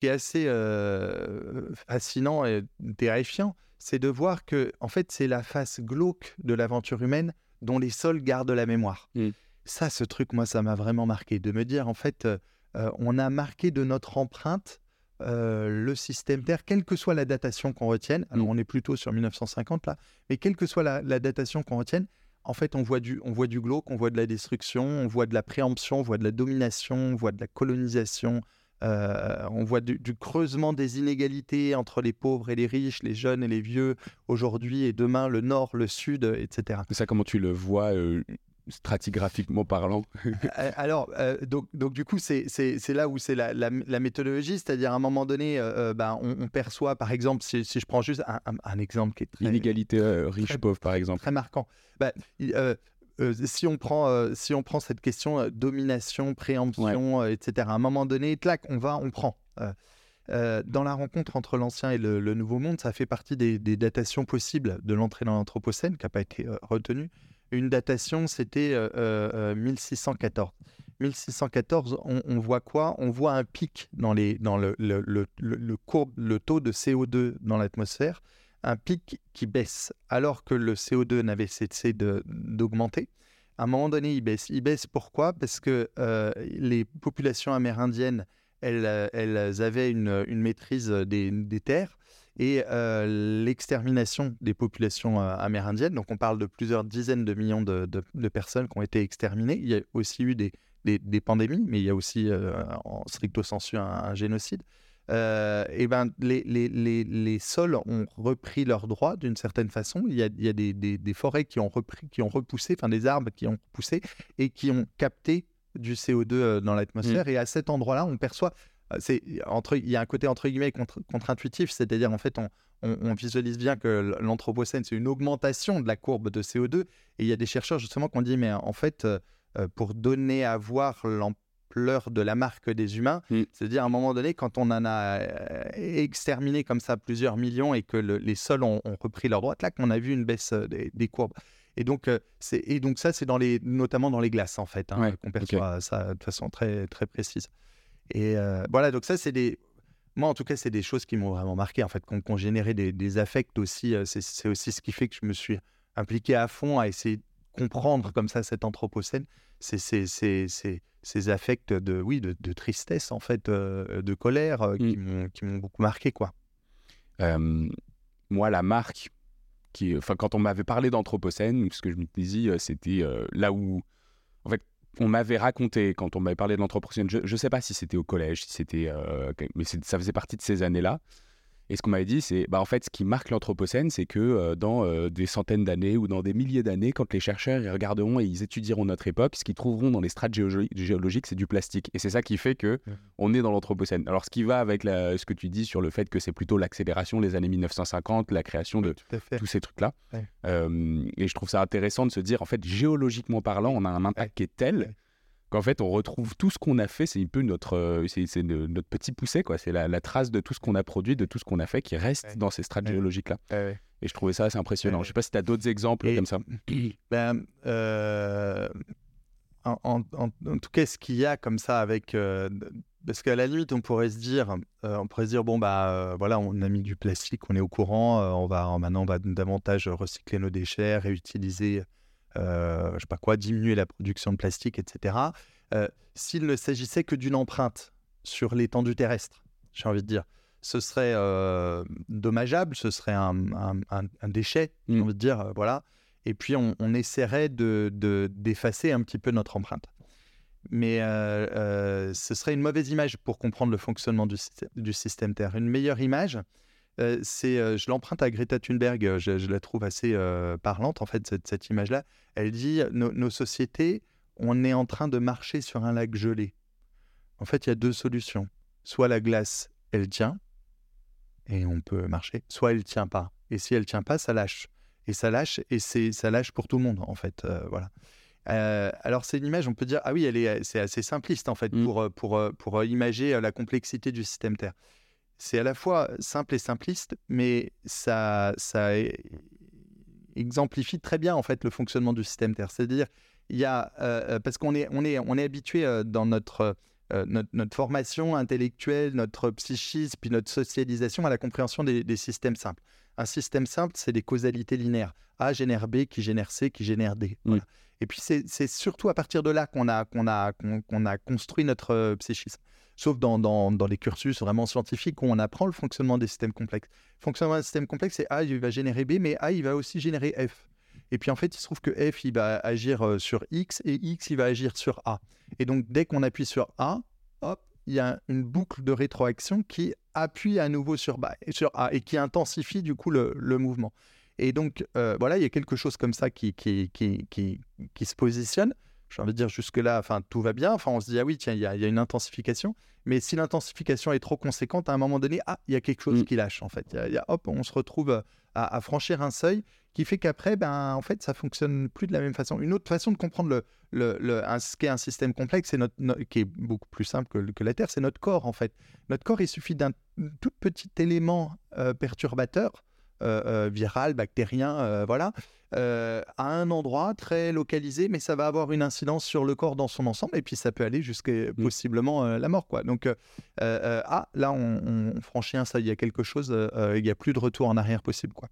qui est assez euh, fascinant et terrifiant, c'est de voir que, en fait, c'est la face glauque de l'aventure humaine dont les sols gardent la mémoire. Mm. Ça, ce truc, moi, ça m'a vraiment marqué. De me dire, en fait, euh, on a marqué de notre empreinte euh, le système Terre, quelle que soit la datation qu'on retienne. Alors, Mm. on est plutôt sur 1950 là, mais quelle que soit la, la datation qu'on retienne, en fait, on voit, du, on voit du glauque, on voit de la destruction, on voit de la préemption, on voit de la domination, on voit de la colonisation, euh, on voit du, du creusement des inégalités entre les pauvres et les riches, les jeunes et les vieux, aujourd'hui et demain, le nord, le sud, etc. Ça, comment tu le vois euh, stratigraphiquement parlant Alors, euh, donc, donc, du coup, c'est là où c'est la, la- la méthodologie, c'est-à-dire à un moment donné, euh, ben, on, on perçoit, par exemple, si, si je prends juste un, un- un exemple qui est très, Inégalité euh, riche-pauvre, par exemple. très marquant. Ben, euh, si, on prend, euh, si on prend cette question euh, domination, préemption, etc., à un moment donné, clac, on va, on prend. Dans la rencontre entre l'ancien et le, le nouveau monde, ça fait partie des, des datations possibles de l'entrée dans l'Anthropocène, qui n'a pas été retenue. Une datation, c'était euh, euh, 1614. 1614, on, on voit quoi? On voit un pic dans, les, dans le, le, le- le courbe, le taux de CO2 dans l'atmosphère, un pic qui baisse, alors que le CO2 n'avait cessé d'augmenter. À un moment donné, il baisse. Il baisse pourquoi? Parce que euh, les populations amérindiennes, elles, elles avaient une, une maîtrise des, des terres et euh, l'extermination des populations euh, amérindiennes. Donc, on parle de plusieurs dizaines de millions de, de- personnes qui ont été exterminées. Il y a aussi eu des, des- des pandémies, mais il y a aussi, en stricto sensu, un génocide. Euh, et ben, les, les, les, les sols ont repris leurs droits d'une certaine façon. Il y a, il y a des, des, des forêts qui ont, repris, qui ont repoussé, enfin des arbres qui ont poussé et qui ont capté du CO2 euh, dans l'atmosphère. Et à cet endroit-là, on perçoit, euh, c'est entre, il y a un côté entre guillemets contre, contre-intuitif, c'est-à-dire en fait, on, on, on visualise bien que l'anthropocène, c'est une augmentation de la courbe de CO2. Et il y a des chercheurs justement qui ont dit, mais en fait, euh, pour donner à voir l'ampleur de la marque des humains, Mm. c'est-à-dire à un moment donné, quand on en a euh, exterminé comme ça plusieurs millions et que le- les sols ont, ont repris leur droit, là qu'on a vu une baisse euh, des, des courbes. Et donc, euh, c'est et donc ça, c'est dans les, notamment dans les glaces en fait, hein, Ouais, qu'on perçoit ça de façon très très précise. Et euh, voilà, donc ça, c'est des, moi en tout cas, c'est des choses qui m'ont vraiment marqué en fait, qu'on qu'on générait des, des affects aussi. c'est- C'est aussi ce qui fait que je me suis impliqué à fond à essayer comprendre comme ça cet anthropocène. C'est c'est- c'est- c'est- ces affects de oui de, de tristesse en fait, euh, de colère euh, qui m'ont qui m'ont beaucoup marqué quoi. Euh, moi, la marque, qui, enfin, quand on m'avait parlé d'Anthropocène, ce que je me disais, euh, c'était là où, en fait, on m'avait raconté quand on m'avait parlé de l'Anthropocène. Je ne sais pas si c'était au collège, si c'était, mais ça faisait partie de ces années-là. Et ce qu'on m'avait dit, c'est, bah, en fait, ce qui marque l'Anthropocène, c'est que euh, dans euh, des centaines d'années ou dans des milliers d'années, quand les chercheurs ils regarderont et ils étudieront notre époque, ce qu'ils trouveront dans les strates géologi- géologiques, c'est du plastique. Et c'est ça qui fait que on est dans l'Anthropocène. Alors, ce qui va avec la- ce que tu dis sur le fait que c'est plutôt l'accélération, les années 1950, la création de tous ces trucs-là. Ouais. Euh, et je trouve ça intéressant de se dire, en fait, géologiquement parlant, on a un impact qui est tel. Qu'en fait, on retrouve tout ce qu'on a fait. C'est un peu notre, euh, c'est, notre petit poussé, quoi. C'est la, la trace de tout ce qu'on a produit, de tout ce qu'on a fait qui reste Ouais. dans ces strates Ouais. géologiques-là. Ouais. Et je trouvais ça assez impressionnant. Je sais pas si tu as d'autres exemples Et- comme ça. Ben, euh, en, en- en- en tout cas, ce qu'il y a comme ça avec. euh, parce qu'à la limite, on pourrait se dire, euh, on pourrait se dire, bon, bah voilà, on a mis du plastique, on est au courant, on va maintenant, on va davantage recycler nos déchets, réutiliser, euh, je sais pas quoi, diminuer la production de plastique, etc. Euh, S'il ne s'agissait que d'une empreinte sur l'étendue terrestre, j'ai envie de dire, ce serait euh, dommageable, ce serait un, un- un- un déchet, j'ai Mm. envie de dire, euh, voilà et puis on, on essaierait de, de- d'effacer un petit peu notre empreinte. Mais ce serait une mauvaise image pour comprendre le fonctionnement du système Terre. Une meilleure image, euh, c'est, euh, je l'emprunte à Greta Thunberg, je, je la trouve assez parlante en fait, cette, cette image-là. Elle dit, nos, nos sociétés, on est en train de marcher sur un lac gelé. En fait, il y a deux solutions. Soit la glace, elle tient, et on peut marcher, soit elle tient pas. Et si elle tient pas, ça lâche et ça lâche et c'est ça lâche pour tout le monde en fait euh, voilà Euh, alors c'est une image on peut dire ah oui elle est c'est assez simpliste en fait Mm. pour pour pour imager la complexité du système Terre c'est à la fois simple et simpliste mais ça exemplifie très bien en fait le fonctionnement du système Terre c'est-à-dire il y a euh, euh, parce qu'on est on est on est habitué euh, dans notre notre, formation intellectuelle, notre psychisme, puis notre socialisation à la compréhension des, systèmes simples. Un système simple, c'est des causalités linéaires. A génère B, qui génère C, qui génère D. Et puis c'est surtout à partir de là qu'on a, qu'on a, qu'on a construit notre psychisme sauf dans, dans, dans, les cursus vraiment scientifiques où on apprend le fonctionnement des systèmes complexes. Le fonctionnement d'un système complexe, c'est A, il va générer B, mais A, il va aussi générer F. Et puis en fait, il se trouve que F, il va agir euh, sur X et X, il va agir sur A. Et donc, dès qu'on appuie sur A, hop, il y a une boucle de rétroaction qui appuie à nouveau sur, sur A et qui intensifie du coup le, mouvement. Et donc, euh, voilà, il y a quelque chose comme ça qui, qui, qui, qui se positionne j'ai envie de dire jusque-là, enfin, tout va bien. Enfin, on se dit, ah oui, tiens, il y, a une intensification. Mais si l'intensification est trop conséquente, à un moment donné, ah, il y a quelque chose mm. qui lâche, en fait. Y a, hop, on se retrouve euh, à, franchir un seuil qui fait qu'après, ben, en fait, ça fonctionne plus de la même façon. Une autre façon de comprendre le, le, le ce qu'est un système complexe, c'est notre, qui est beaucoup plus simple que, que la Terre, c'est notre corps, en fait. Notre corps, il suffit d'un tout petit élément euh, perturbateur viral, bactérien, euh, voilà, à un endroit très localisé, mais ça va avoir une incidence sur le corps dans son ensemble, et puis ça peut aller jusqu'à mmh. possiblement la mort, quoi. Donc, ah, là, on, franchit un ça, il y a quelque chose, il n'y a plus de retour en arrière possible, quoi.